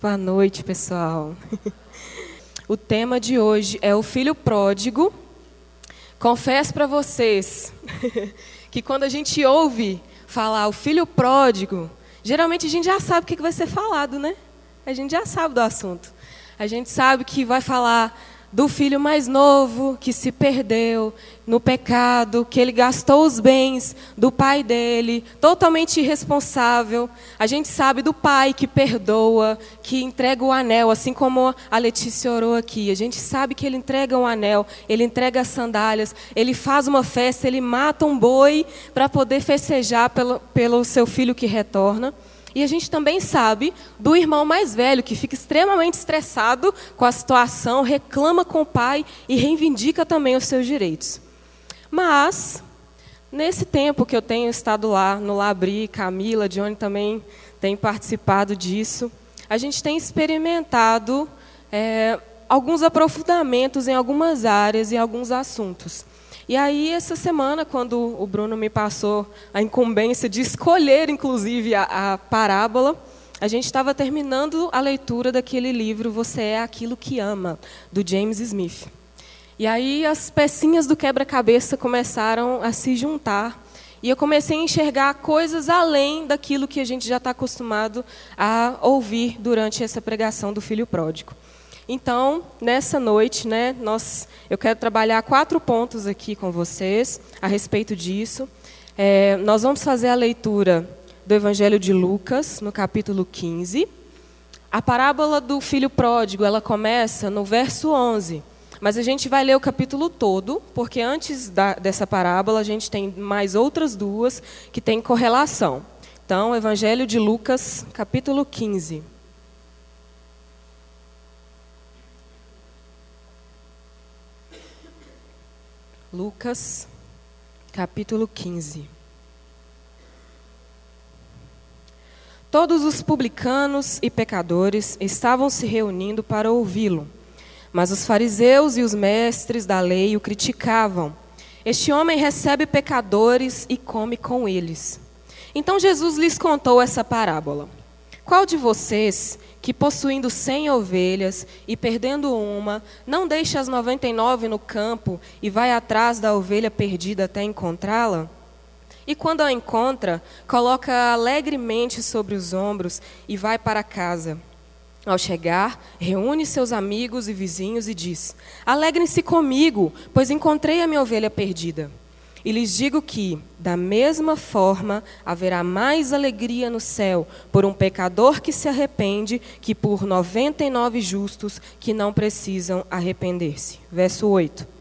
Boa noite, pessoal. O tema de hoje é o filho pródigo. Confesso para vocês que quando a gente ouve falar o filho pródigo, geralmente a gente já sabe o que vai ser falado, né? A gente já sabe do assunto. A gente sabe que vai falar do filho mais novo que se perdeu no pecado, que ele gastou os bens do pai dele, totalmente irresponsável. A gente sabe do pai que perdoa, que entrega o anel, assim como a Letícia orou aqui. A gente sabe que ele entrega um anel, ele entrega as sandálias, ele faz uma festa, ele mata um boi para poder festejar pelo, pelo seu filho que retorna. E a gente também sabe do irmão mais velho, que fica extremamente estressado com a situação, reclama com o pai e reivindica também os seus direitos. Mas, nesse tempo que eu tenho estado lá, no Labri, Camila, Johnny também tem participado disso, a gente tem experimentado é, alguns aprofundamentos em algumas áreas e alguns assuntos. E aí, essa semana, quando o Bruno me passou a incumbência de escolher, inclusive, a, a parábola, a gente estava terminando a leitura daquele livro Você é Aquilo que Ama, do James Smith. E aí, as pecinhas do quebra-cabeça começaram a se juntar. E eu comecei a enxergar coisas além daquilo que a gente já está acostumado a ouvir durante essa pregação do filho pródigo. Então, nessa noite, né, nós, eu quero trabalhar quatro pontos aqui com vocês a respeito disso. É, nós vamos fazer a leitura do Evangelho de Lucas, no capítulo 15. A parábola do filho pródigo, ela começa no verso 11. Mas a gente vai ler o capítulo todo, porque antes da, dessa parábola a gente tem mais outras duas que têm correlação. Então, Evangelho de Lucas, capítulo 15. Lucas, capítulo 15. Todos os publicanos e pecadores estavam se reunindo para ouvi-lo, mas os fariseus e os mestres da lei o criticavam. Este homem recebe pecadores e come com eles. Então Jesus lhes contou essa parábola. Qual de vocês, que possuindo cem ovelhas e perdendo uma, não deixa as noventa e nove no campo e vai atrás da ovelha perdida até encontrá-la? E quando a encontra, coloca alegremente sobre os ombros e vai para casa. Ao chegar, reúne seus amigos e vizinhos e diz: Alegrem-se comigo, pois encontrei a minha ovelha perdida. E lhes digo que, da mesma forma, haverá mais alegria no céu por um pecador que se arrepende que por 99 justos que não precisam arrepender-se. Verso 8.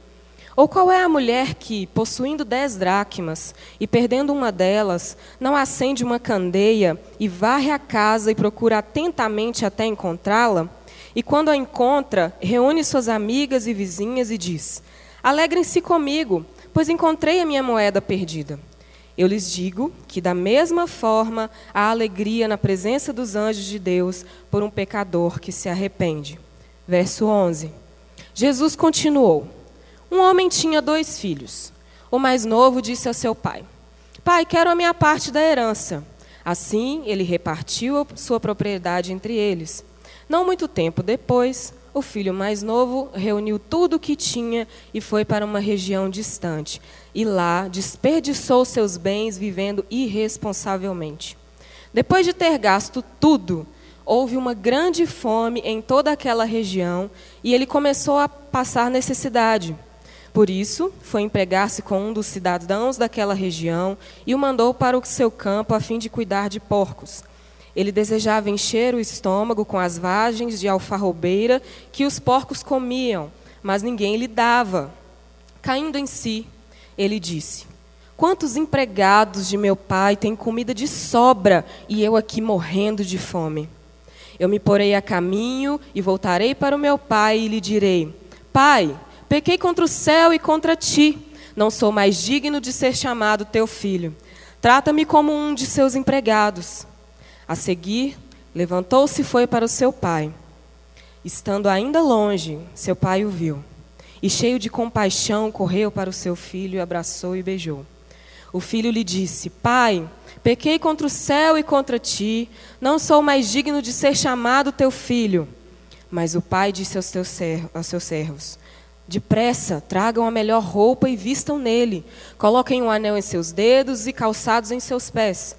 Ou qual é a mulher que, possuindo dez dracmas e perdendo uma delas, não acende uma candeia e varre a casa e procura atentamente até encontrá-la? E quando a encontra, reúne suas amigas e vizinhas e diz: Alegrem-se comigo pois encontrei a minha moeda perdida. Eu lhes digo que, da mesma forma, há alegria na presença dos anjos de Deus por um pecador que se arrepende. Verso 11. Jesus continuou: Um homem tinha dois filhos. O mais novo disse ao seu pai: Pai, quero a minha parte da herança. Assim, ele repartiu sua propriedade entre eles. Não muito tempo depois, o filho mais novo reuniu tudo o que tinha e foi para uma região distante. E lá desperdiçou seus bens vivendo irresponsavelmente. Depois de ter gasto tudo, houve uma grande fome em toda aquela região e ele começou a passar necessidade. Por isso, foi empregar-se com um dos cidadãos daquela região e o mandou para o seu campo a fim de cuidar de porcos. Ele desejava encher o estômago com as vagens de alfarrobeira que os porcos comiam, mas ninguém lhe dava. Caindo em si, ele disse: Quantos empregados de meu pai têm comida de sobra e eu aqui morrendo de fome? Eu me porei a caminho e voltarei para o meu pai e lhe direi: Pai, pequei contra o céu e contra ti. Não sou mais digno de ser chamado teu filho. Trata-me como um de seus empregados. A seguir, levantou-se e foi para o seu pai. Estando ainda longe, seu pai o viu. E cheio de compaixão, correu para o seu filho, abraçou e beijou. O filho lhe disse: Pai, Pequei contra o céu e contra ti, não sou mais digno de ser chamado teu filho. Mas o pai disse aos, teus servos, aos seus servos: Depressa, tragam a melhor roupa e vistam nele. Coloquem um anel em seus dedos e calçados em seus pés.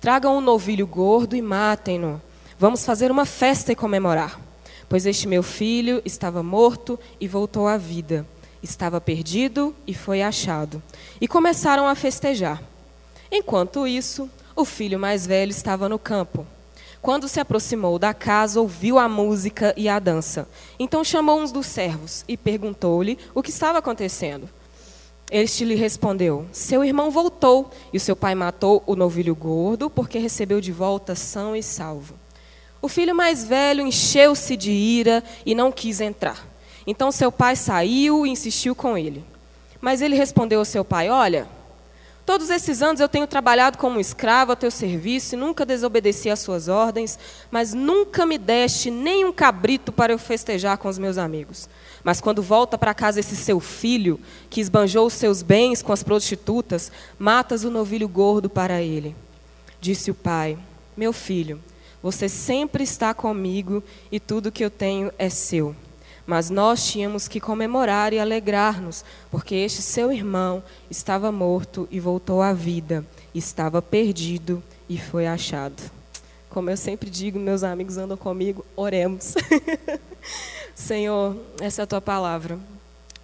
Tragam um novilho gordo e matem-no. Vamos fazer uma festa e comemorar. Pois este meu filho estava morto e voltou à vida. Estava perdido e foi achado. E começaram a festejar. Enquanto isso, o filho mais velho estava no campo. Quando se aproximou da casa, ouviu a música e a dança. Então chamou uns dos servos e perguntou-lhe o que estava acontecendo. Este lhe respondeu: Seu irmão voltou e o seu pai matou o novilho gordo porque recebeu de volta são e salvo. O filho mais velho encheu-se de ira e não quis entrar. Então seu pai saiu e insistiu com ele. Mas ele respondeu ao seu pai: Olha, Todos esses anos eu tenho trabalhado como escravo a teu serviço e nunca desobedeci às suas ordens, mas nunca me deste nem um cabrito para eu festejar com os meus amigos. Mas quando volta para casa esse seu filho, que esbanjou os seus bens com as prostitutas, matas o novilho gordo para ele. Disse o pai: Meu filho, você sempre está comigo e tudo que eu tenho é seu. Mas nós tínhamos que comemorar e alegrar-nos, porque este seu irmão estava morto e voltou à vida, estava perdido e foi achado. Como eu sempre digo, meus amigos andam comigo, oremos. Senhor, essa é a tua palavra.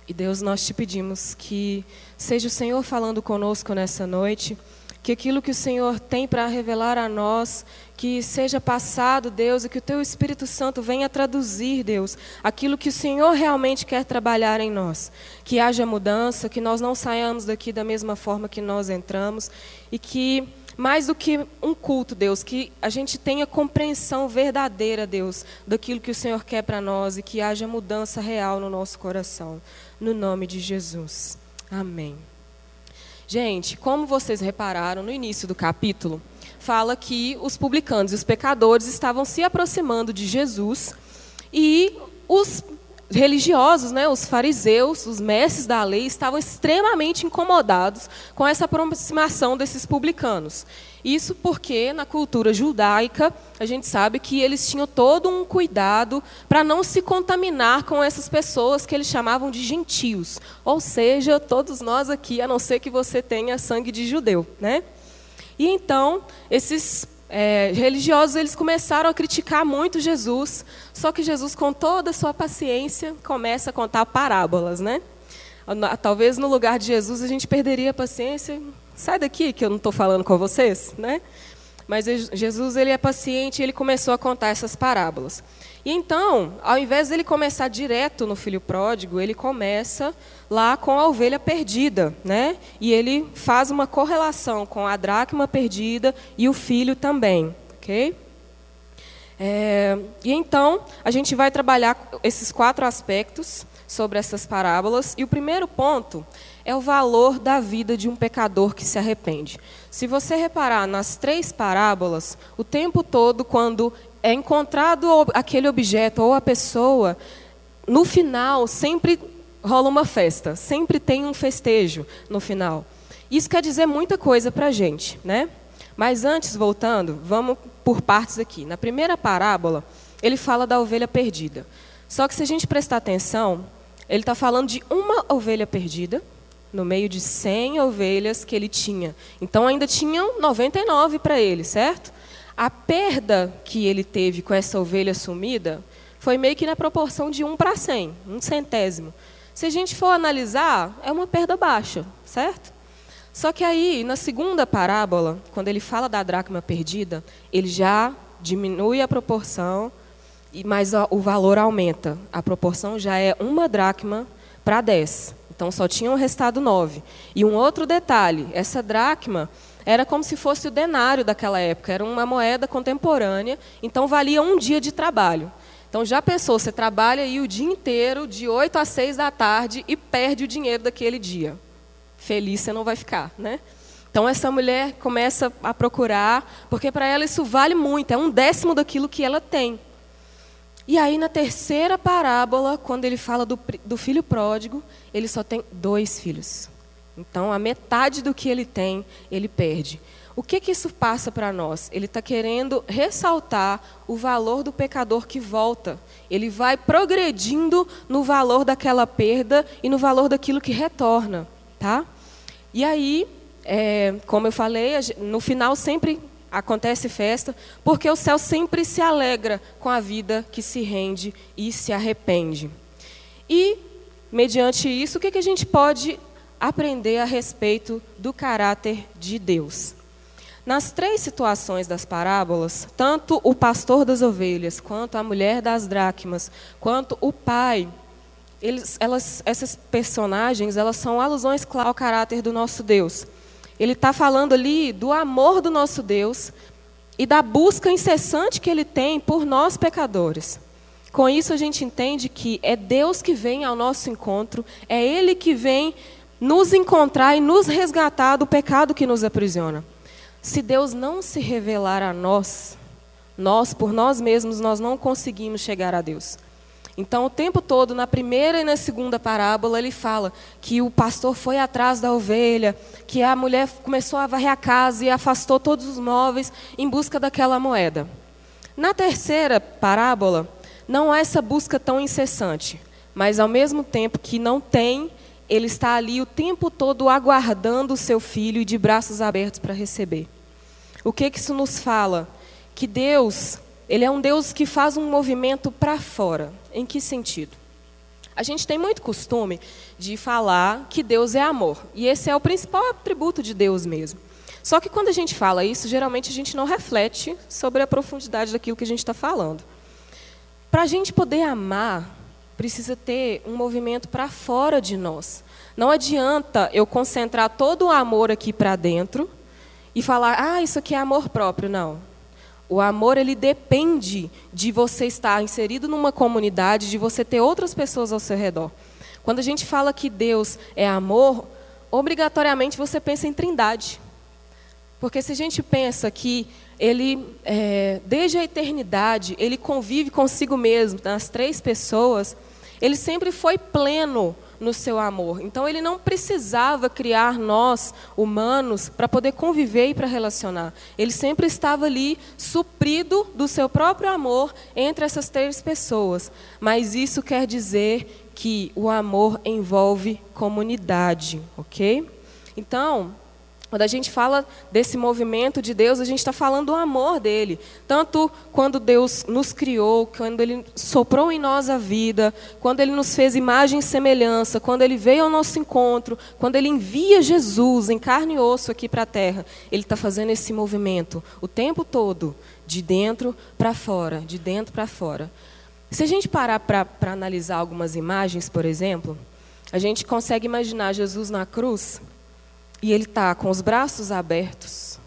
E Deus, nós te pedimos que seja o Senhor falando conosco nessa noite que aquilo que o Senhor tem para revelar a nós, que seja passado, Deus, e que o Teu Espírito Santo venha traduzir, Deus, aquilo que o Senhor realmente quer trabalhar em nós. Que haja mudança, que nós não saiamos daqui da mesma forma que nós entramos e que mais do que um culto, Deus, que a gente tenha compreensão verdadeira, Deus, daquilo que o Senhor quer para nós e que haja mudança real no nosso coração. No nome de Jesus. Amém. Gente, como vocês repararam no início do capítulo, fala que os publicanos e os pecadores estavam se aproximando de Jesus e os religiosos, né, os fariseus, os mestres da lei, estavam extremamente incomodados com essa aproximação desses publicanos. Isso porque na cultura judaica a gente sabe que eles tinham todo um cuidado para não se contaminar com essas pessoas que eles chamavam de gentios, ou seja, todos nós aqui, a não ser que você tenha sangue de judeu, né? E então esses é, religiosos eles começaram a criticar muito Jesus, só que Jesus, com toda a sua paciência, começa a contar parábolas, né? Talvez no lugar de Jesus a gente perderia a paciência sai daqui que eu não estou falando com vocês, né? Mas Jesus ele é paciente, ele começou a contar essas parábolas. E então, ao invés dele começar direto no filho pródigo, ele começa lá com a ovelha perdida, né? E ele faz uma correlação com a dracma perdida e o filho também, ok? É, e então a gente vai trabalhar esses quatro aspectos sobre essas parábolas. E o primeiro ponto é o valor da vida de um pecador que se arrepende. Se você reparar nas três parábolas, o tempo todo, quando é encontrado aquele objeto ou a pessoa, no final sempre rola uma festa, sempre tem um festejo no final. Isso quer dizer muita coisa para a gente, né? Mas antes, voltando, vamos por partes aqui. Na primeira parábola, ele fala da ovelha perdida. Só que se a gente prestar atenção, ele está falando de uma ovelha perdida no meio de 100 ovelhas que ele tinha. Então ainda tinham 99 para ele, certo? A perda que ele teve com essa ovelha sumida foi meio que na proporção de 1 para 100, um centésimo. Se a gente for analisar, é uma perda baixa, certo? Só que aí, na segunda parábola, quando ele fala da dracma perdida, ele já diminui a proporção, mas o valor aumenta. A proporção já é uma dracma para 10. Então só tinham restado nove. E um outro detalhe: essa dracma era como se fosse o denário daquela época, era uma moeda contemporânea, então valia um dia de trabalho. Então já pensou, você trabalha aí o dia inteiro, de 8 a 6 da tarde, e perde o dinheiro daquele dia. Feliz você não vai ficar, né? Então essa mulher começa a procurar, porque para ela isso vale muito, é um décimo daquilo que ela tem. E aí, na terceira parábola, quando ele fala do, do filho pródigo, ele só tem dois filhos. Então, a metade do que ele tem, ele perde. O que, que isso passa para nós? Ele está querendo ressaltar o valor do pecador que volta. Ele vai progredindo no valor daquela perda e no valor daquilo que retorna. Tá? E aí, é, como eu falei, no final sempre acontece festa, porque o céu sempre se alegra com a vida que se rende e se arrepende. E, mediante isso, o que, que a gente pode aprender a respeito do caráter de Deus? Nas três situações das parábolas, tanto o pastor das ovelhas, quanto a mulher das dracmas, quanto o pai, eles, elas, essas personagens, elas são alusões ao caráter do nosso Deus. Ele está falando ali do amor do nosso Deus e da busca incessante que ele tem por nós pecadores. Com isso, a gente entende que é Deus que vem ao nosso encontro, é Ele que vem nos encontrar e nos resgatar do pecado que nos aprisiona. Se Deus não se revelar a nós, nós, por nós mesmos, nós não conseguimos chegar a Deus. Então, o tempo todo, na primeira e na segunda parábola, ele fala que o pastor foi atrás da ovelha, que a mulher começou a varrer a casa e afastou todos os móveis em busca daquela moeda. Na terceira parábola, não há essa busca tão incessante, mas ao mesmo tempo que não tem, ele está ali o tempo todo aguardando o seu filho e de braços abertos para receber. O que, que isso nos fala? Que Deus ele é um Deus que faz um movimento para fora. Em que sentido? A gente tem muito costume de falar que Deus é amor. E esse é o principal atributo de Deus mesmo. Só que quando a gente fala isso, geralmente a gente não reflete sobre a profundidade daquilo que a gente está falando. Para a gente poder amar, precisa ter um movimento para fora de nós. Não adianta eu concentrar todo o amor aqui para dentro e falar, ah, isso aqui é amor próprio. Não. O amor ele depende de você estar inserido numa comunidade, de você ter outras pessoas ao seu redor. Quando a gente fala que Deus é amor, obrigatoriamente você pensa em trindade. Porque se a gente pensa que ele, é, desde a eternidade, ele convive consigo mesmo, nas três pessoas, ele sempre foi pleno no seu amor. Então ele não precisava criar nós, humanos, para poder conviver e para relacionar. Ele sempre estava ali suprido do seu próprio amor entre essas três pessoas. Mas isso quer dizer que o amor envolve comunidade, ok? Então, quando a gente fala desse movimento de Deus, a gente está falando do amor dele. Tanto quando Deus nos criou, quando ele soprou em nós a vida, quando ele nos fez imagem e semelhança, quando ele veio ao nosso encontro, quando ele envia Jesus em carne e osso aqui para a terra. Ele está fazendo esse movimento o tempo todo, de dentro para fora, de dentro para fora. Se a gente parar para analisar algumas imagens, por exemplo, a gente consegue imaginar Jesus na cruz e ele está com os braços abertos,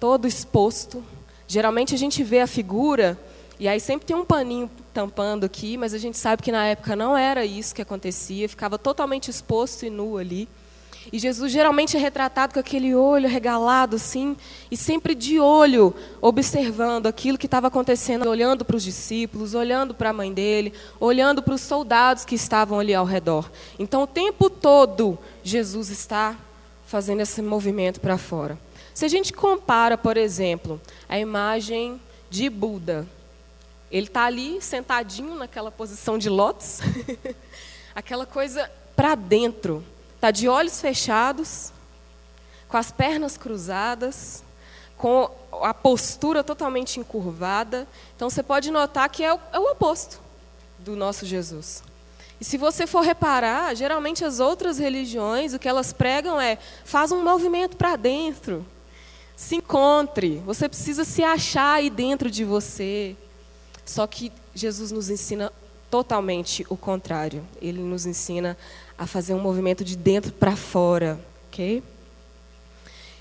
todo exposto. Geralmente a gente vê a figura e aí sempre tem um paninho tampando aqui, mas a gente sabe que na época não era isso que acontecia, ficava totalmente exposto e nu ali. E Jesus geralmente é retratado com aquele olho regalado assim, e sempre de olho, observando aquilo que estava acontecendo, olhando para os discípulos, olhando para a mãe dele, olhando para os soldados que estavam ali ao redor. Então o tempo todo Jesus está fazendo esse movimento para fora. Se a gente compara, por exemplo, a imagem de Buda, ele está ali sentadinho naquela posição de lótus, aquela coisa para dentro, está de olhos fechados, com as pernas cruzadas, com a postura totalmente encurvada. Então você pode notar que é o, é o oposto do nosso Jesus. E se você for reparar, geralmente as outras religiões, o que elas pregam é: faz um movimento para dentro, se encontre, você precisa se achar aí dentro de você. Só que Jesus nos ensina totalmente o contrário. Ele nos ensina a fazer um movimento de dentro para fora, ok?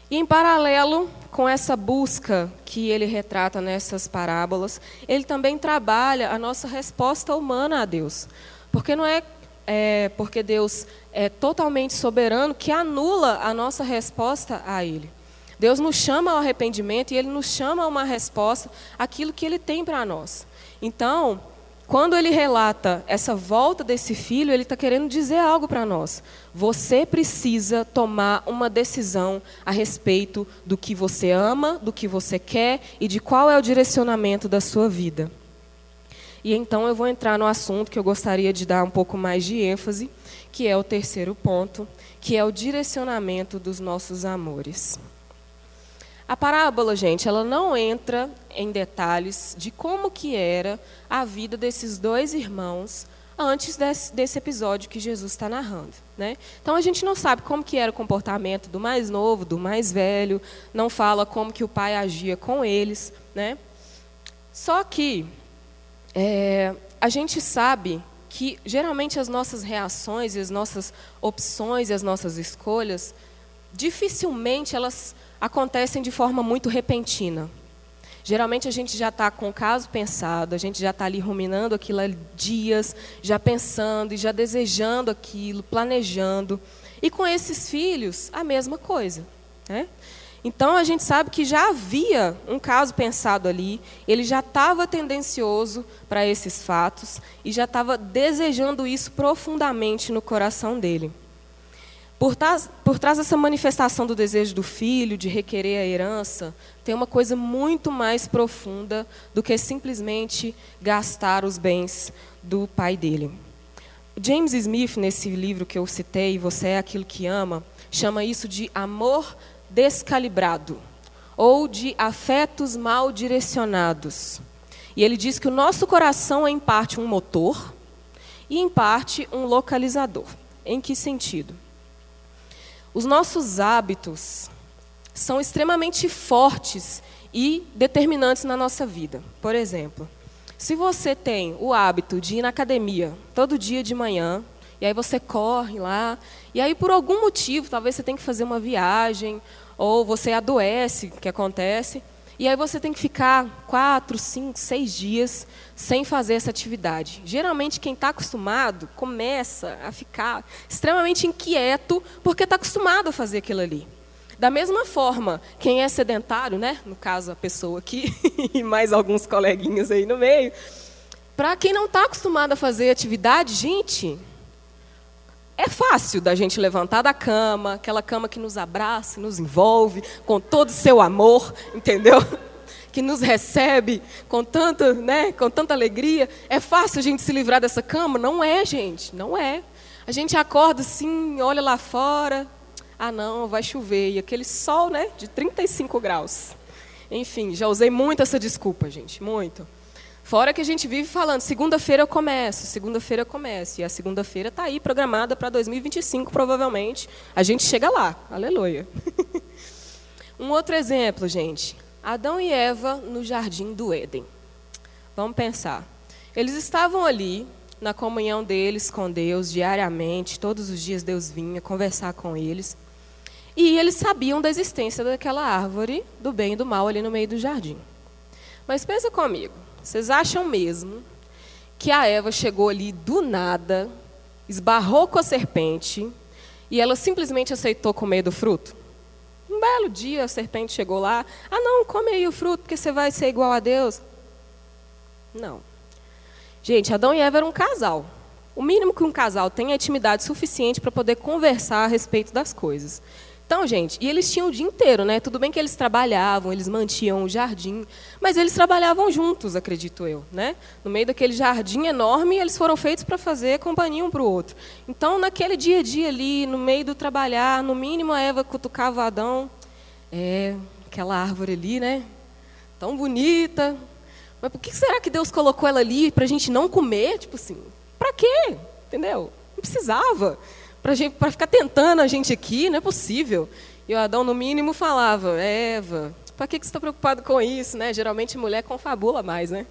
E em paralelo com essa busca que ele retrata nessas parábolas, ele também trabalha a nossa resposta humana a Deus. Porque não é, é porque Deus é totalmente soberano que anula a nossa resposta a Ele. Deus nos chama ao arrependimento e Ele nos chama a uma resposta àquilo que Ele tem para nós. Então, quando ele relata essa volta desse filho, ele está querendo dizer algo para nós. Você precisa tomar uma decisão a respeito do que você ama, do que você quer e de qual é o direcionamento da sua vida. E então eu vou entrar no assunto que eu gostaria de dar um pouco mais de ênfase, que é o terceiro ponto, que é o direcionamento dos nossos amores. A parábola, gente, ela não entra em detalhes de como que era a vida desses dois irmãos antes desse, desse episódio que Jesus está narrando. Né? Então a gente não sabe como que era o comportamento do mais novo, do mais velho, não fala como que o pai agia com eles. Né? Só que é, a gente sabe que geralmente as nossas reações as nossas opções as nossas escolhas dificilmente elas acontecem de forma muito repentina. Geralmente a gente já está com o caso pensado, a gente já está ali ruminando aquilo há dias, já pensando e já desejando aquilo, planejando. E com esses filhos, a mesma coisa. Né? Então a gente sabe que já havia um caso pensado ali, ele já estava tendencioso para esses fatos e já estava desejando isso profundamente no coração dele. Por trás, por trás dessa manifestação do desejo do filho de requerer a herança, tem uma coisa muito mais profunda do que simplesmente gastar os bens do pai dele. James Smith, nesse livro que eu citei, Você é aquilo que ama, chama isso de amor descalibrado ou de afetos mal direcionados. E ele diz que o nosso coração é em parte um motor e em parte um localizador. Em que sentido? Os nossos hábitos são extremamente fortes e determinantes na nossa vida. Por exemplo, se você tem o hábito de ir na academia todo dia de manhã, e aí você corre lá, e aí por algum motivo, talvez você tenha que fazer uma viagem, ou você adoece, que acontece, e aí você tem que ficar quatro, cinco, seis dias sem fazer essa atividade. Geralmente quem está acostumado começa a ficar extremamente inquieto porque está acostumado a fazer aquilo ali. Da mesma forma, quem é sedentário, né? no caso a pessoa aqui e mais alguns coleguinhas aí no meio, para quem não está acostumado a fazer atividade, gente, é fácil da gente levantar da cama, aquela cama que nos abraça, nos envolve com todo o seu amor, entendeu? Que nos recebe com tanta, né, com tanta alegria. É fácil a gente se livrar dessa cama? Não é, gente, não é. A gente acorda assim, olha lá fora, ah não, vai chover, e aquele sol, né, de 35 graus. Enfim, já usei muito essa desculpa, gente, muito. Fora que a gente vive falando, segunda-feira eu começo, segunda-feira eu começo. E a segunda-feira está aí programada para 2025, provavelmente. A gente chega lá. Aleluia. um outro exemplo, gente. Adão e Eva no jardim do Éden. Vamos pensar. Eles estavam ali, na comunhão deles com Deus, diariamente, todos os dias Deus vinha conversar com eles. E eles sabiam da existência daquela árvore do bem e do mal ali no meio do jardim. Mas pensa comigo. Vocês acham mesmo que a Eva chegou ali do nada, esbarrou com a serpente e ela simplesmente aceitou comer do fruto? Um belo dia a serpente chegou lá, ah não, come aí o fruto porque você vai ser igual a Deus. Não. Gente, Adão e Eva eram um casal. O mínimo que um casal tem é intimidade suficiente para poder conversar a respeito das coisas. Então, gente, e eles tinham o dia inteiro, né? Tudo bem que eles trabalhavam, eles mantinham o jardim, mas eles trabalhavam juntos, acredito eu, né? No meio daquele jardim enorme, eles foram feitos para fazer companhia um para o outro. Então, naquele dia a dia ali, no meio do trabalhar, no mínimo a Eva cutucava Adão, é, aquela árvore ali, né? Tão bonita. Mas por que será que Deus colocou ela ali para a gente não comer? Tipo assim, para quê? Entendeu? Não precisava para ficar tentando a gente aqui, não é possível. E o Adão, no mínimo, falava, Eva, para que, que você está preocupado com isso? Né? Geralmente mulher confabula mais, né?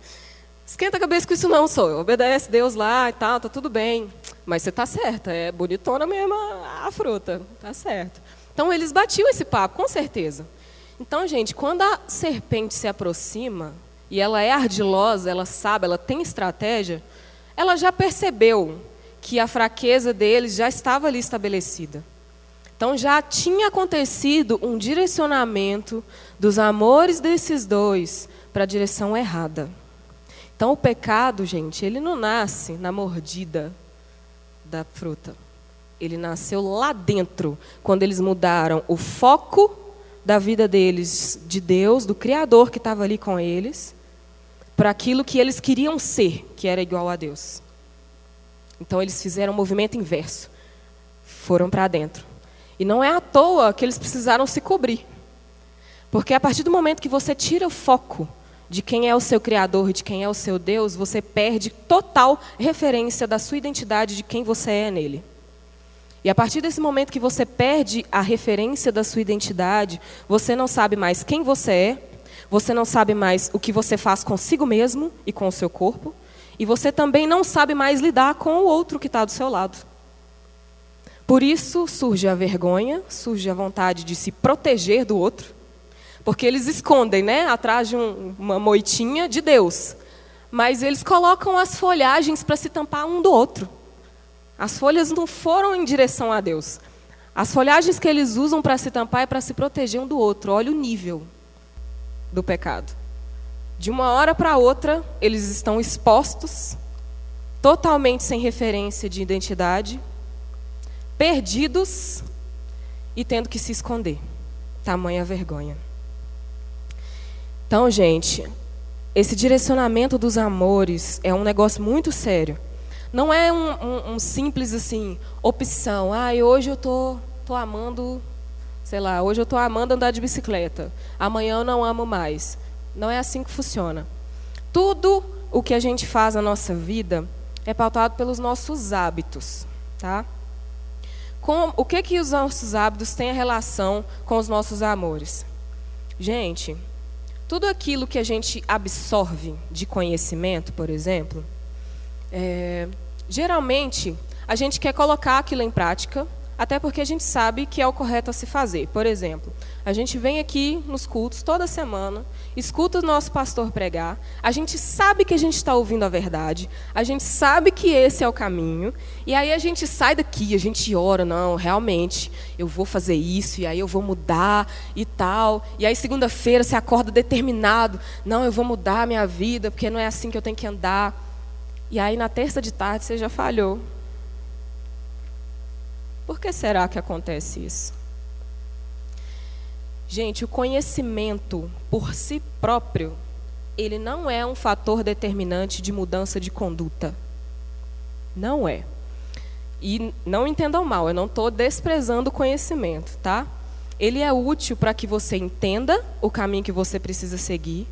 Esquenta a cabeça com isso não, sou. Obedece Deus lá e tal, tá tudo bem. Mas você está certa, é bonitona mesmo a, a fruta, tá certo. Então eles batiam esse papo, com certeza. Então, gente, quando a serpente se aproxima e ela é ardilosa, ela sabe, ela tem estratégia, ela já percebeu que a fraqueza deles já estava ali estabelecida. Então já tinha acontecido um direcionamento dos amores desses dois para a direção errada. Então, o pecado, gente, ele não nasce na mordida da fruta. Ele nasceu lá dentro, quando eles mudaram o foco da vida deles de Deus, do Criador que estava ali com eles, para aquilo que eles queriam ser, que era igual a Deus. Então eles fizeram um movimento inverso. Foram para dentro. E não é à toa que eles precisaram se cobrir. Porque a partir do momento que você tira o foco de quem é o seu Criador, de quem é o seu Deus, você perde total referência da sua identidade, de quem você é nele. E a partir desse momento que você perde a referência da sua identidade, você não sabe mais quem você é, você não sabe mais o que você faz consigo mesmo e com o seu corpo, e você também não sabe mais lidar com o outro que está do seu lado. Por isso surge a vergonha, surge a vontade de se proteger do outro, porque eles escondem, né, atrás de um, uma moitinha de Deus. Mas eles colocam as folhagens para se tampar um do outro. As folhas não foram em direção a Deus. As folhagens que eles usam para se tampar é para se proteger um do outro. Olha o nível do pecado. De uma hora para outra, eles estão expostos, totalmente sem referência de identidade, perdidos e tendo que se esconder. Tamanha vergonha. Então, gente, esse direcionamento dos amores é um negócio muito sério. Não é um, um, um simples assim opção. Ah, hoje eu tô, tô amando, sei lá, hoje eu tô amando andar de bicicleta. Amanhã eu não amo mais. Não é assim que funciona. Tudo o que a gente faz na nossa vida é pautado pelos nossos hábitos, tá? Com, o que que os nossos hábitos têm a relação com os nossos amores? Gente, tudo aquilo que a gente absorve de conhecimento, por exemplo, é, geralmente a gente quer colocar aquilo em prática, até porque a gente sabe que é o correto a se fazer. Por exemplo, a gente vem aqui nos cultos toda semana, escuta o nosso pastor pregar, a gente sabe que a gente está ouvindo a verdade, a gente sabe que esse é o caminho, e aí a gente sai daqui, a gente ora, não, realmente, eu vou fazer isso, e aí eu vou mudar e tal. E aí segunda-feira você acorda determinado, não, eu vou mudar a minha vida, porque não é assim que eu tenho que andar. E aí na terça de tarde você já falhou. Por que será que acontece isso? Gente, o conhecimento por si próprio, ele não é um fator determinante de mudança de conduta. Não é. E não entendam mal, eu não estou desprezando o conhecimento, tá? Ele é útil para que você entenda o caminho que você precisa seguir,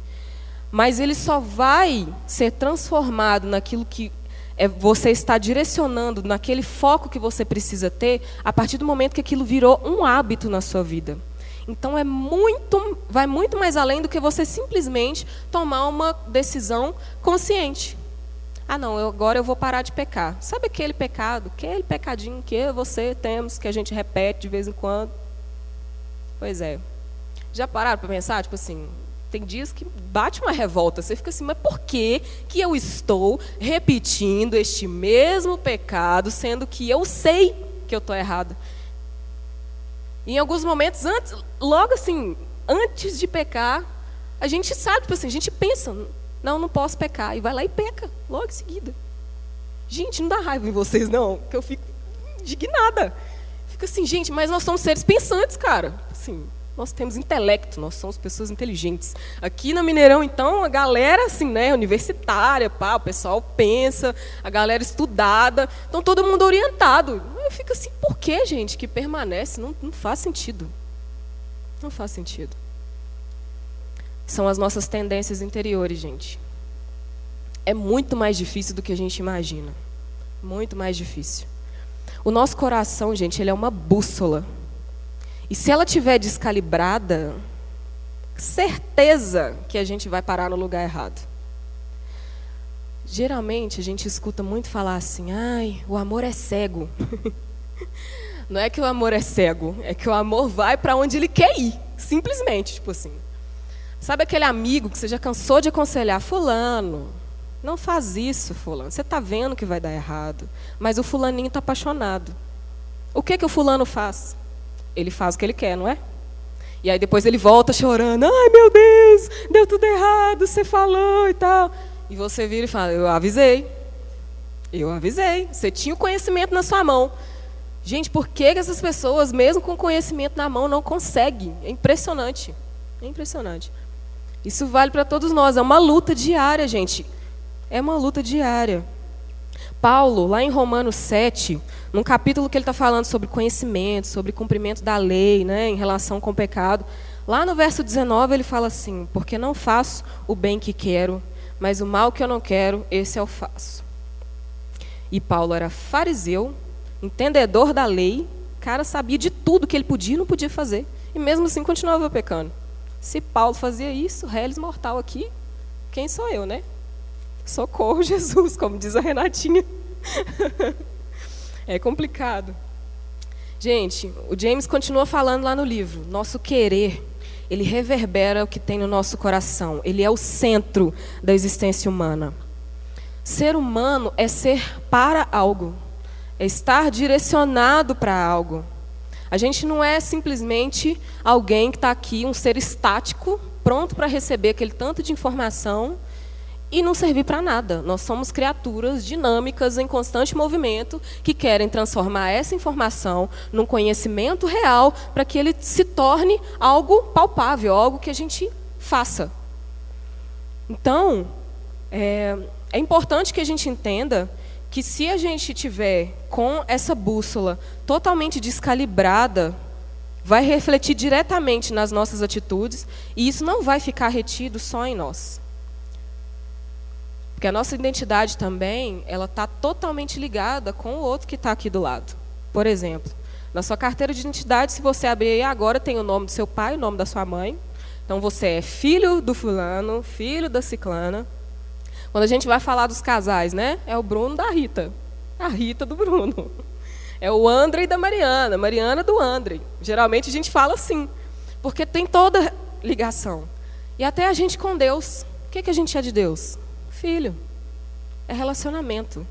mas ele só vai ser transformado naquilo que é, você está direcionando, naquele foco que você precisa ter, a partir do momento que aquilo virou um hábito na sua vida. Então é muito, vai muito mais além do que você simplesmente tomar uma decisão consciente. Ah, não, eu, agora eu vou parar de pecar. Sabe aquele pecado, aquele pecadinho que eu, você temos, que a gente repete de vez em quando? Pois é. Já pararam para pensar? Tipo assim, tem dias que bate uma revolta. Você fica assim, mas por que, que eu estou repetindo este mesmo pecado, sendo que eu sei que eu estou errado? em alguns momentos, antes, logo assim, antes de pecar, a gente sabe, tipo assim, a gente pensa, não, não posso pecar, e vai lá e peca, logo em seguida. Gente, não dá raiva em vocês, não, que eu fico indignada. Fico assim, gente, mas nós somos seres pensantes, cara. Assim, nós temos intelecto, nós somos pessoas inteligentes. Aqui na Mineirão, então, a galera, assim, né, universitária, pá, o pessoal pensa, a galera estudada, então todo mundo orientado. Eu fico assim, por que, gente, que permanece? Não, não faz sentido. Não faz sentido. São as nossas tendências interiores, gente. É muito mais difícil do que a gente imagina. Muito mais difícil. O nosso coração, gente, ele é uma bússola e se ela tiver descalibrada, certeza que a gente vai parar no lugar errado. Geralmente a gente escuta muito falar assim: "Ai, o amor é cego". Não é que o amor é cego, é que o amor vai para onde ele quer ir, simplesmente, tipo assim. Sabe aquele amigo que você já cansou de aconselhar fulano? Não faz isso, fulano. Você está vendo que vai dar errado, mas o fulaninho está apaixonado. O que que o fulano faz? Ele faz o que ele quer, não é? E aí depois ele volta chorando, ai meu Deus, deu tudo errado, você falou e tal. e você vira e fala: Eu avisei. Eu avisei. Você tinha o conhecimento na sua mão. Gente, por que essas pessoas, mesmo com conhecimento na mão, não conseguem? É impressionante. É impressionante. Isso vale para todos nós. É uma luta diária, gente. É uma luta diária. Paulo, lá em Romanos 7, num capítulo que ele está falando sobre conhecimento, sobre cumprimento da lei, né, em relação com o pecado, lá no verso 19 ele fala assim: Porque não faço o bem que quero, mas o mal que eu não quero, esse eu faço. E Paulo era fariseu, entendedor da lei, cara sabia de tudo que ele podia e não podia fazer. E mesmo assim continuava pecando. Se Paulo fazia isso, réis mortal aqui, quem sou eu, né? Socorro, Jesus, como diz a Renatinha. é complicado. Gente, o James continua falando lá no livro. Nosso querer, ele reverbera o que tem no nosso coração. Ele é o centro da existência humana. Ser humano é ser para algo é estar direcionado para algo. A gente não é simplesmente alguém que está aqui, um ser estático, pronto para receber aquele tanto de informação e não servir para nada. Nós somos criaturas dinâmicas em constante movimento que querem transformar essa informação num conhecimento real para que ele se torne algo palpável, algo que a gente faça. Então, é, é importante que a gente entenda que se a gente tiver com essa bússola totalmente descalibrada, vai refletir diretamente nas nossas atitudes e isso não vai ficar retido só em nós. Porque a nossa identidade também, ela está totalmente ligada com o outro que está aqui do lado. Por exemplo, na sua carteira de identidade, se você abrir agora, tem o nome do seu pai, o nome da sua mãe. Então você é filho do fulano, filho da ciclana. Quando a gente vai falar dos casais, né? É o Bruno da Rita. A Rita do Bruno. É o André da Mariana, Mariana do André. Geralmente a gente fala assim, porque tem toda ligação. E até a gente com Deus. O que, é que a gente é de Deus? Filho. É relacionamento.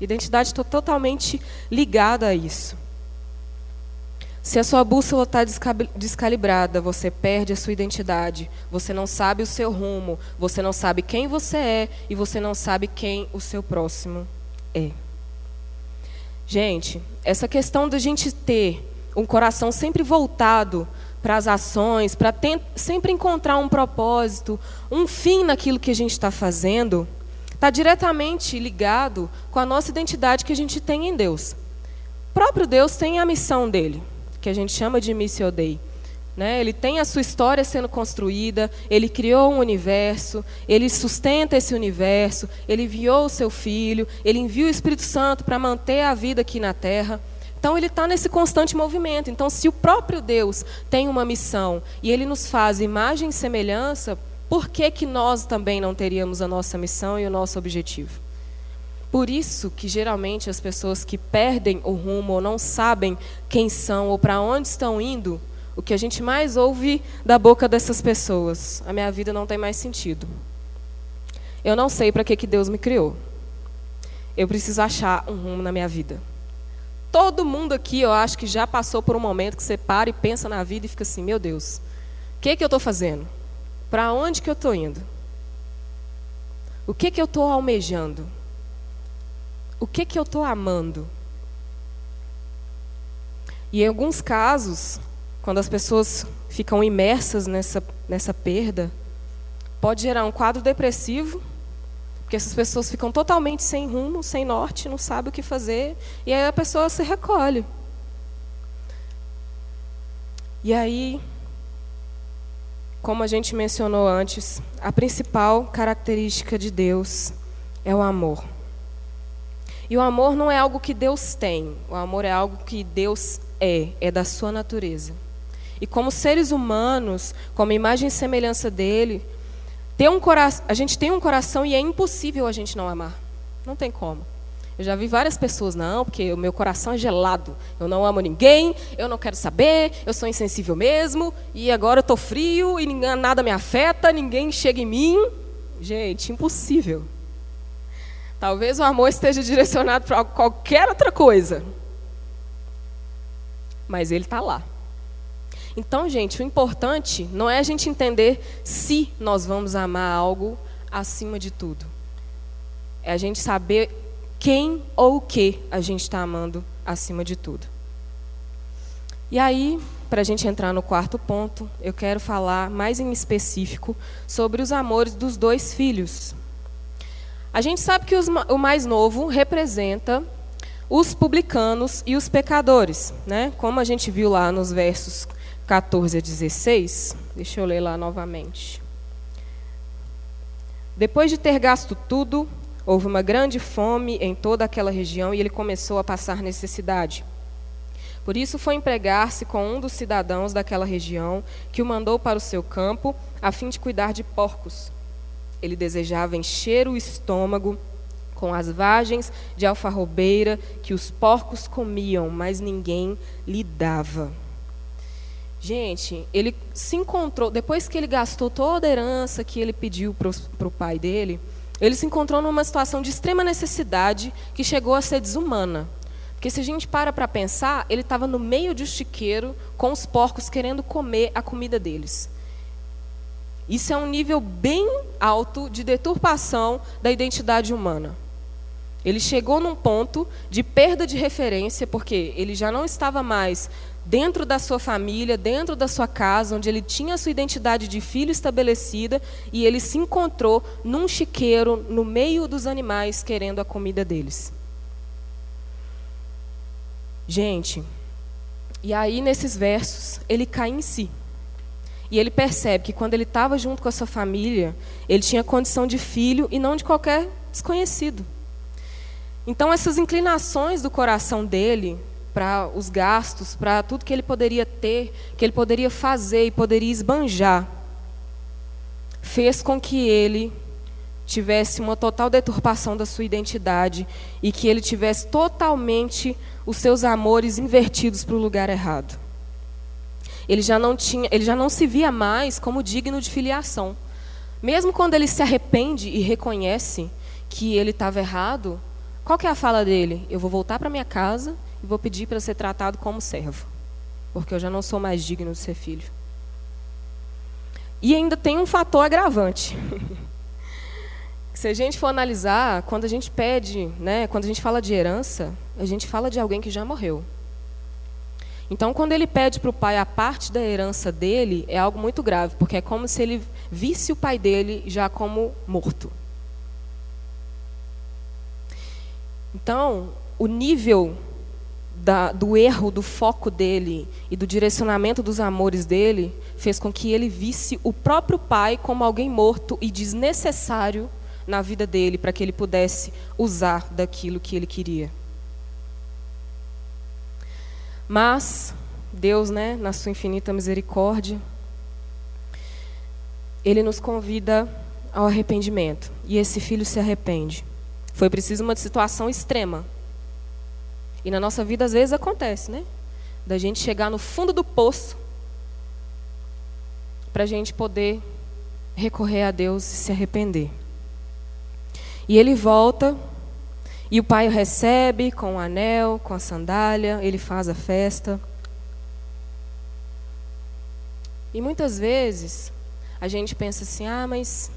Identidade está totalmente ligada a isso. Se a sua bússola está descalibrada, você perde a sua identidade, você não sabe o seu rumo, você não sabe quem você é e você não sabe quem o seu próximo é. Gente, essa questão da gente ter um coração sempre voltado para as ações, para sempre encontrar um propósito, um fim naquilo que a gente está fazendo, está diretamente ligado com a nossa identidade que a gente tem em Deus. O próprio Deus tem a missão dele que a gente chama de Missio Dei. Né? Ele tem a sua história sendo construída, ele criou um universo, ele sustenta esse universo, ele enviou o seu filho, ele enviou o Espírito Santo para manter a vida aqui na terra. Então ele está nesse constante movimento. Então, se o próprio Deus tem uma missão e ele nos faz imagem e semelhança, por que, que nós também não teríamos a nossa missão e o nosso objetivo? Por isso que geralmente as pessoas que perdem o rumo ou não sabem quem são ou para onde estão indo, o que a gente mais ouve da boca dessas pessoas, a minha vida não tem mais sentido. Eu não sei para que, que Deus me criou. Eu preciso achar um rumo na minha vida. Todo mundo aqui, eu acho que já passou por um momento que você para e pensa na vida e fica assim, meu Deus, o que, que eu estou fazendo? Para onde que eu estou indo? O que, que eu estou almejando? o que, que eu estou amando? E em alguns casos, quando as pessoas ficam imersas nessa, nessa perda, pode gerar um quadro depressivo, porque essas pessoas ficam totalmente sem rumo, sem norte, não sabem o que fazer, e aí a pessoa se recolhe. E aí, como a gente mencionou antes, a principal característica de Deus é o amor. E o amor não é algo que Deus tem, o amor é algo que Deus é, é da sua natureza. E como seres humanos, como imagem e semelhança dele, ter um coração, a gente tem um coração e é impossível a gente não amar. Não tem como. Eu já vi várias pessoas, não, porque o meu coração é gelado. Eu não amo ninguém, eu não quero saber, eu sou insensível mesmo, e agora eu estou frio e nada me afeta, ninguém chega em mim. Gente, impossível. Talvez o amor esteja direcionado para qualquer outra coisa. Mas ele está lá. Então, gente, o importante não é a gente entender se nós vamos amar algo acima de tudo. É a gente saber quem ou o que a gente está amando acima de tudo. E aí, para a gente entrar no quarto ponto, eu quero falar mais em específico sobre os amores dos dois filhos. A gente sabe que os, o mais novo representa os publicanos e os pecadores, né? Como a gente viu lá nos versos 14 a 16. Deixa eu ler lá novamente. Depois de ter gasto tudo, houve uma grande fome em toda aquela região e ele começou a passar necessidade. Por isso foi empregar-se com um dos cidadãos daquela região, que o mandou para o seu campo, a fim de cuidar de porcos. Ele desejava encher o estômago com as vagens de alfarrobeira que os porcos comiam, mas ninguém lhe dava. Gente, ele se encontrou, depois que ele gastou toda a herança que ele pediu para o pai dele, ele se encontrou numa situação de extrema necessidade que chegou a ser desumana. Porque se a gente para para pensar, ele estava no meio de um chiqueiro com os porcos querendo comer a comida deles. Isso é um nível bem alto de deturpação da identidade humana. Ele chegou num ponto de perda de referência, porque ele já não estava mais dentro da sua família, dentro da sua casa, onde ele tinha a sua identidade de filho estabelecida, e ele se encontrou num chiqueiro, no meio dos animais, querendo a comida deles. Gente, e aí nesses versos, ele cai em si. E ele percebe que quando ele estava junto com a sua família, ele tinha condição de filho e não de qualquer desconhecido. Então, essas inclinações do coração dele para os gastos, para tudo que ele poderia ter, que ele poderia fazer e poderia esbanjar, fez com que ele tivesse uma total deturpação da sua identidade e que ele tivesse totalmente os seus amores invertidos para o lugar errado. Ele já não tinha, ele já não se via mais como digno de filiação. Mesmo quando ele se arrepende e reconhece que ele estava errado, qual que é a fala dele? Eu vou voltar para minha casa e vou pedir para ser tratado como servo, porque eu já não sou mais digno de ser filho. E ainda tem um fator agravante. Se a gente for analisar, quando a gente pede, né, quando a gente fala de herança, a gente fala de alguém que já morreu. Então, quando ele pede para o pai a parte da herança dele, é algo muito grave, porque é como se ele visse o pai dele já como morto. Então, o nível da, do erro, do foco dele e do direcionamento dos amores dele fez com que ele visse o próprio pai como alguém morto e desnecessário na vida dele para que ele pudesse usar daquilo que ele queria. Mas Deus, né, na sua infinita misericórdia, ele nos convida ao arrependimento, e esse filho se arrepende. Foi preciso uma situação extrema. E na nossa vida às vezes acontece, né? Da gente chegar no fundo do poço para a gente poder recorrer a Deus e se arrepender. E ele volta, e o pai o recebe com o anel, com a sandália, ele faz a festa. E muitas vezes a gente pensa assim: ah, mas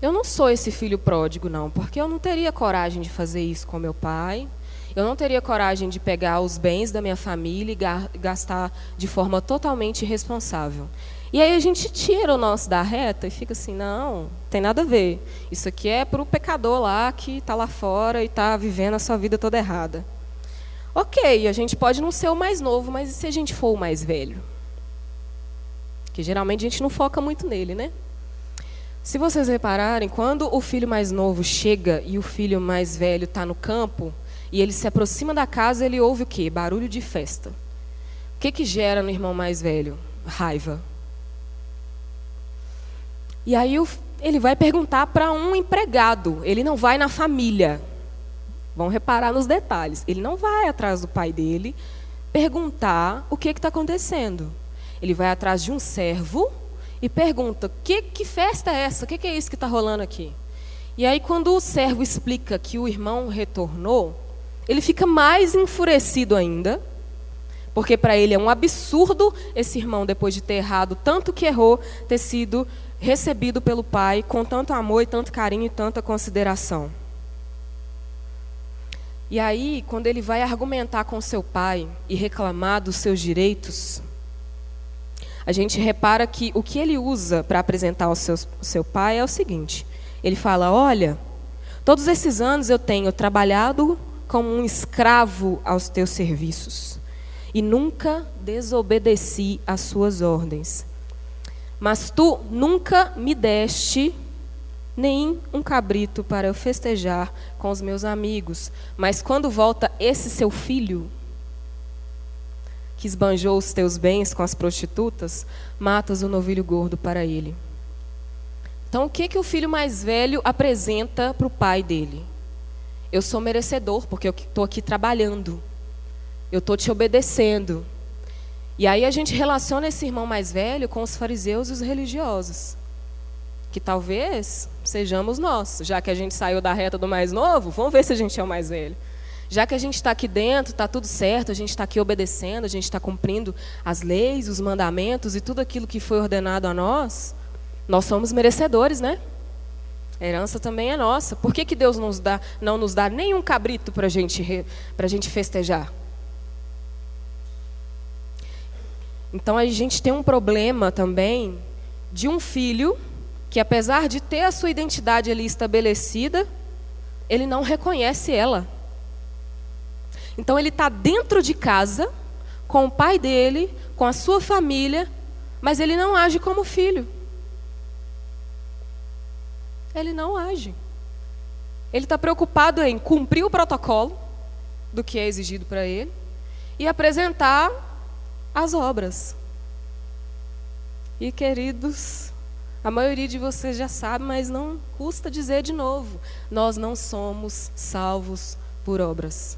eu não sou esse filho pródigo, não, porque eu não teria coragem de fazer isso com meu pai. Eu não teria coragem de pegar os bens da minha família e gastar de forma totalmente irresponsável. E aí a gente tira o nosso da reta e fica assim, não, tem nada a ver. Isso aqui é para o pecador lá que está lá fora e está vivendo a sua vida toda errada. Ok, a gente pode não ser o mais novo, mas e se a gente for o mais velho? Que geralmente a gente não foca muito nele, né? Se vocês repararem, quando o filho mais novo chega e o filho mais velho está no campo, e ele se aproxima da casa, ele ouve o quê? Barulho de festa. O que, que gera no irmão mais velho? Raiva. E aí ele vai perguntar para um empregado, ele não vai na família. Vão reparar nos detalhes. Ele não vai atrás do pai dele perguntar o que está acontecendo. Ele vai atrás de um servo e pergunta: que, que festa é essa? O que, que é isso que está rolando aqui? E aí, quando o servo explica que o irmão retornou, ele fica mais enfurecido ainda, porque para ele é um absurdo esse irmão, depois de ter errado tanto que errou, ter sido recebido pelo pai com tanto amor e tanto carinho e tanta consideração. E aí, quando ele vai argumentar com seu pai e reclamar dos seus direitos, a gente repara que o que ele usa para apresentar ao seu, seu pai é o seguinte: ele fala, olha, todos esses anos eu tenho trabalhado como um escravo aos teus serviços e nunca desobedeci às suas ordens. Mas tu nunca me deste nem um cabrito para eu festejar com os meus amigos. Mas quando volta esse seu filho, que esbanjou os teus bens com as prostitutas, matas o novilho gordo para ele. Então, o que, que o filho mais velho apresenta para o pai dele? Eu sou merecedor, porque eu estou aqui trabalhando. Eu estou te obedecendo. E aí a gente relaciona esse irmão mais velho com os fariseus e os religiosos. Que talvez sejamos nós. Já que a gente saiu da reta do mais novo, vamos ver se a gente é o mais velho. Já que a gente está aqui dentro, está tudo certo, a gente está aqui obedecendo, a gente está cumprindo as leis, os mandamentos e tudo aquilo que foi ordenado a nós, nós somos merecedores, né? A herança também é nossa. Por que, que Deus nos dá, não nos dá nenhum cabrito para gente, a gente festejar? Então a gente tem um problema também de um filho que, apesar de ter a sua identidade ali estabelecida, ele não reconhece ela. Então ele está dentro de casa, com o pai dele, com a sua família, mas ele não age como filho. Ele não age. Ele está preocupado em cumprir o protocolo do que é exigido para ele e apresentar as obras. E queridos, a maioria de vocês já sabe, mas não custa dizer de novo: nós não somos salvos por obras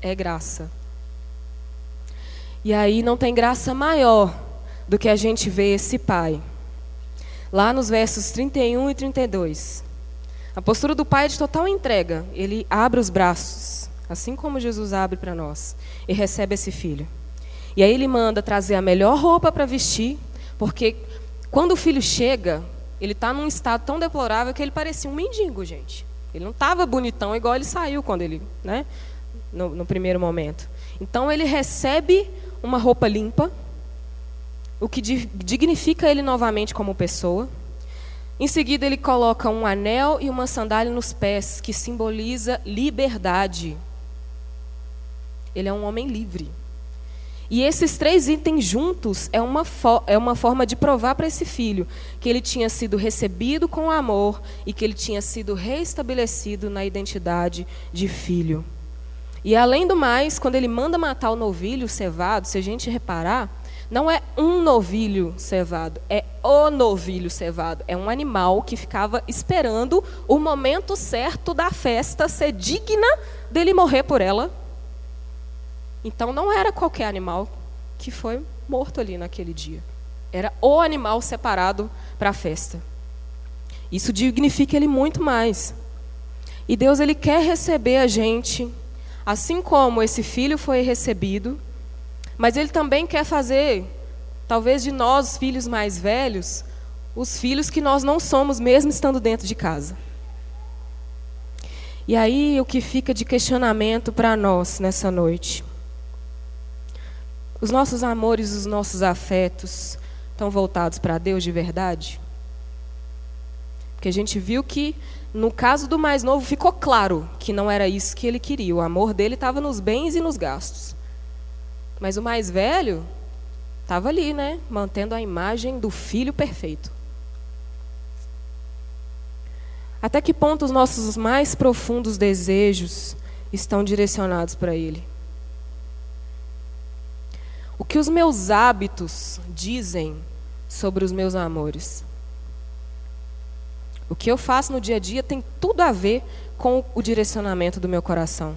é graça. E aí não tem graça maior do que a gente ver esse pai. Lá nos versos 31 e 32. A postura do pai é de total entrega. Ele abre os braços, assim como Jesus abre para nós, e recebe esse filho. E aí ele manda trazer a melhor roupa para vestir, porque quando o filho chega, ele está num estado tão deplorável que ele parecia um mendigo, gente. Ele não estava bonitão igual ele saiu quando ele, né? no, no primeiro momento. Então ele recebe uma roupa limpa, o que dignifica ele novamente como pessoa. Em seguida, ele coloca um anel e uma sandália nos pés, que simboliza liberdade. Ele é um homem livre. E esses três itens juntos é uma, é uma forma de provar para esse filho que ele tinha sido recebido com amor e que ele tinha sido reestabelecido na identidade de filho. E além do mais, quando ele manda matar o novilho cevado, se a gente reparar, não é um novilho cevado, é o novilho cevado. É um animal que ficava esperando o momento certo da festa ser digna dele morrer por ela. Então não era qualquer animal que foi morto ali naquele dia. Era o animal separado para a festa. Isso dignifica ele muito mais. E Deus ele quer receber a gente Assim como esse filho foi recebido, mas ele também quer fazer, talvez de nós, filhos mais velhos, os filhos que nós não somos, mesmo estando dentro de casa. E aí o que fica de questionamento para nós nessa noite? Os nossos amores, os nossos afetos estão voltados para Deus de verdade? Porque a gente viu que no caso do mais novo, ficou claro que não era isso que ele queria. O amor dele estava nos bens e nos gastos. Mas o mais velho estava ali, né? Mantendo a imagem do filho perfeito. Até que ponto os nossos mais profundos desejos estão direcionados para Ele? O que os meus hábitos dizem sobre os meus amores? O que eu faço no dia a dia tem tudo a ver com o direcionamento do meu coração.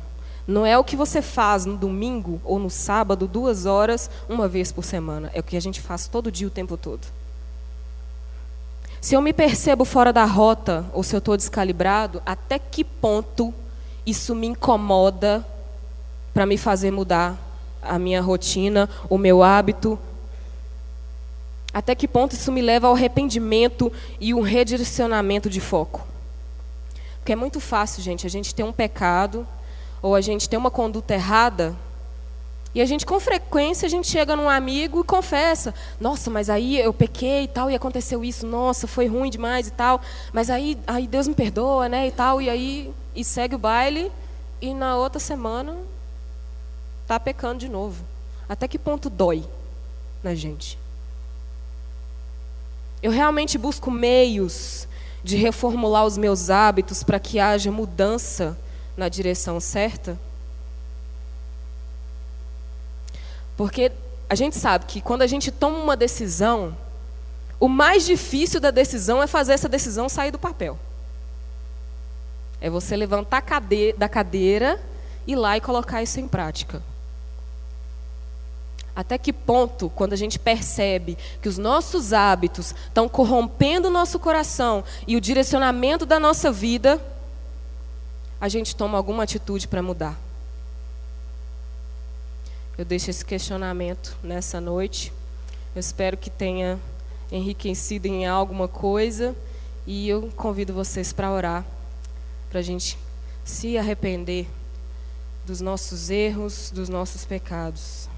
Não é o que você faz no domingo ou no sábado, duas horas, uma vez por semana. É o que a gente faz todo dia, o tempo todo. Se eu me percebo fora da rota ou se eu estou descalibrado, até que ponto isso me incomoda para me fazer mudar a minha rotina, o meu hábito, até que ponto isso me leva ao arrependimento e um redirecionamento de foco? Porque é muito fácil, gente, a gente ter um pecado ou a gente ter uma conduta errada e a gente, com frequência, a gente chega num amigo e confessa: Nossa, mas aí eu pequei e tal, e aconteceu isso, nossa, foi ruim demais e tal, mas aí, aí Deus me perdoa, né, e tal, e aí e segue o baile, e na outra semana está pecando de novo. Até que ponto dói na gente? Eu realmente busco meios de reformular os meus hábitos para que haja mudança na direção certa? Porque a gente sabe que quando a gente toma uma decisão, o mais difícil da decisão é fazer essa decisão sair do papel. É você levantar da cadeira, ir lá e colocar isso em prática. Até que ponto, quando a gente percebe que os nossos hábitos estão corrompendo o nosso coração e o direcionamento da nossa vida, a gente toma alguma atitude para mudar? eu deixo esse questionamento nessa noite. Eu espero que tenha enriquecido em alguma coisa e eu convido vocês para orar, para a gente se arrepender dos nossos erros, dos nossos pecados.